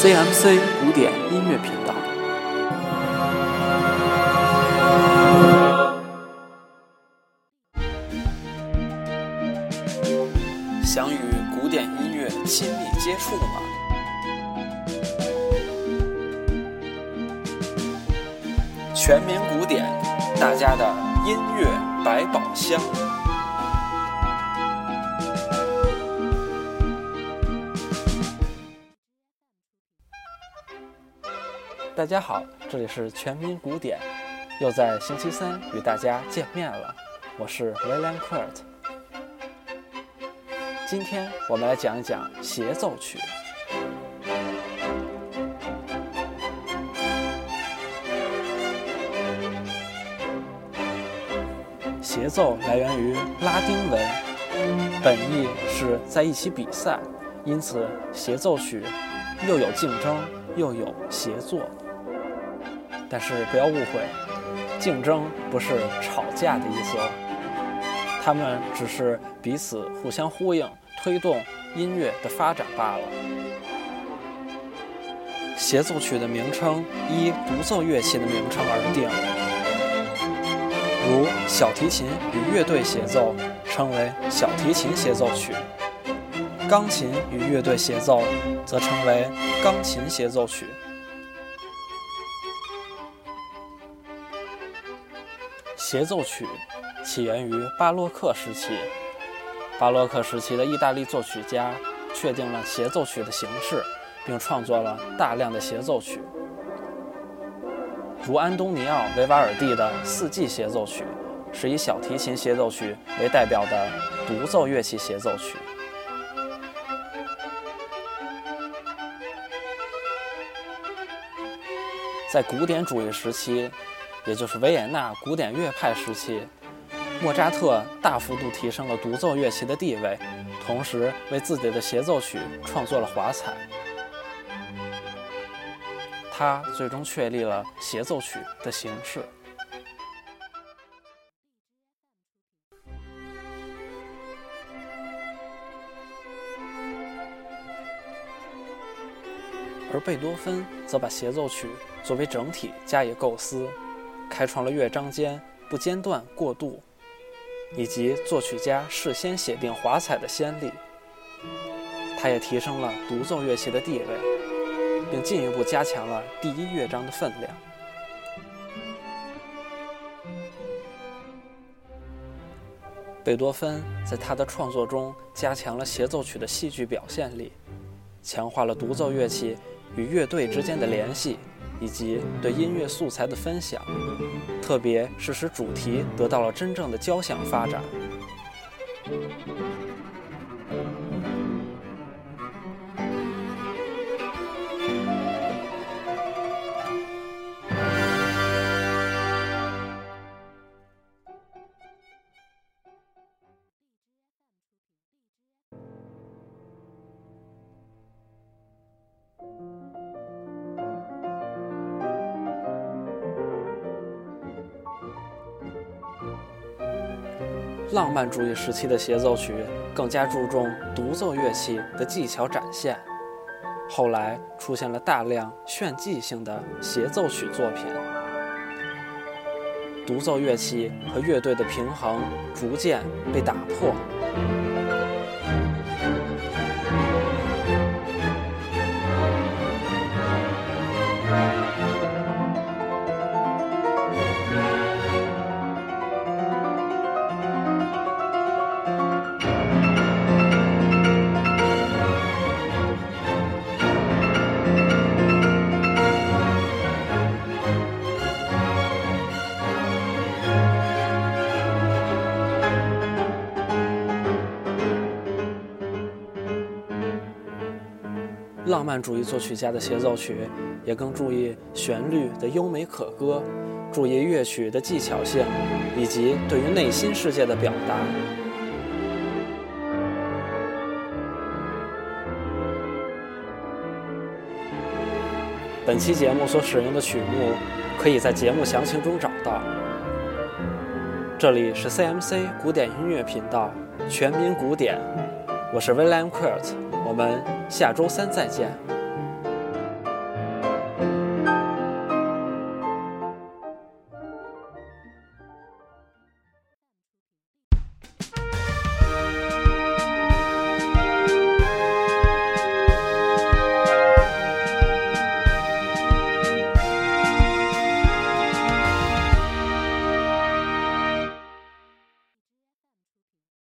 CMC 古典音乐频道。想与古典音乐亲密接触吗？全民古典，大家的音乐百宝箱。大家好，这里是全民古典，又在星期三与大家见面了。我是 William Kurt。今天我们来讲一讲协奏曲。协奏来源于拉丁文，本意是在一起比赛，因此协奏曲又有竞争又有协作。但是不要误会，竞争不是吵架的意思哦，他们只是彼此互相呼应，推动音乐的发展罢了。协奏曲的名称依独奏乐器的名称而定，如小提琴与乐队协奏称为小提琴协奏曲，钢琴与乐队协奏则称为钢琴协奏曲。协奏曲起源于巴洛克时期。巴洛克时期的意大利作曲家确定了协奏曲的形式，并创作了大量的协奏曲，如安东尼奥·维瓦尔第的《四季协奏曲》是以小提琴协奏曲为代表的独奏乐器协奏曲。在古典主义时期。也就是维也纳古典乐派时期，莫扎特大幅度提升了独奏乐器的地位，同时为自己的协奏曲创作了华彩。他最终确立了协奏曲的形式。而贝多芬则把协奏曲作为整体加以构思。开创了乐章间不间断过渡，以及作曲家事先写定华彩的先例。他也提升了独奏乐器的地位，并进一步加强了第一乐章的分量。贝多芬在他的创作中加强了协奏曲的戏剧表现力，强化了独奏乐器与乐队之间的联系。以及对音乐素材的分享，特别是使主题得到了真正的交响发展。浪漫主义时期的协奏曲更加注重独奏乐器的技巧展现，后来出现了大量炫技性的协奏曲作品，独奏乐器和乐队的平衡逐渐被打破。浪漫主义作曲家的协奏曲也更注意旋律的优美可歌，注意乐曲的技巧性，以及对于内心世界的表达。本期节目所使用的曲目，可以在节目详情中找到。这里是 CMC 古典音乐频道，全民古典，我是 William Kurt。我们下周三再见。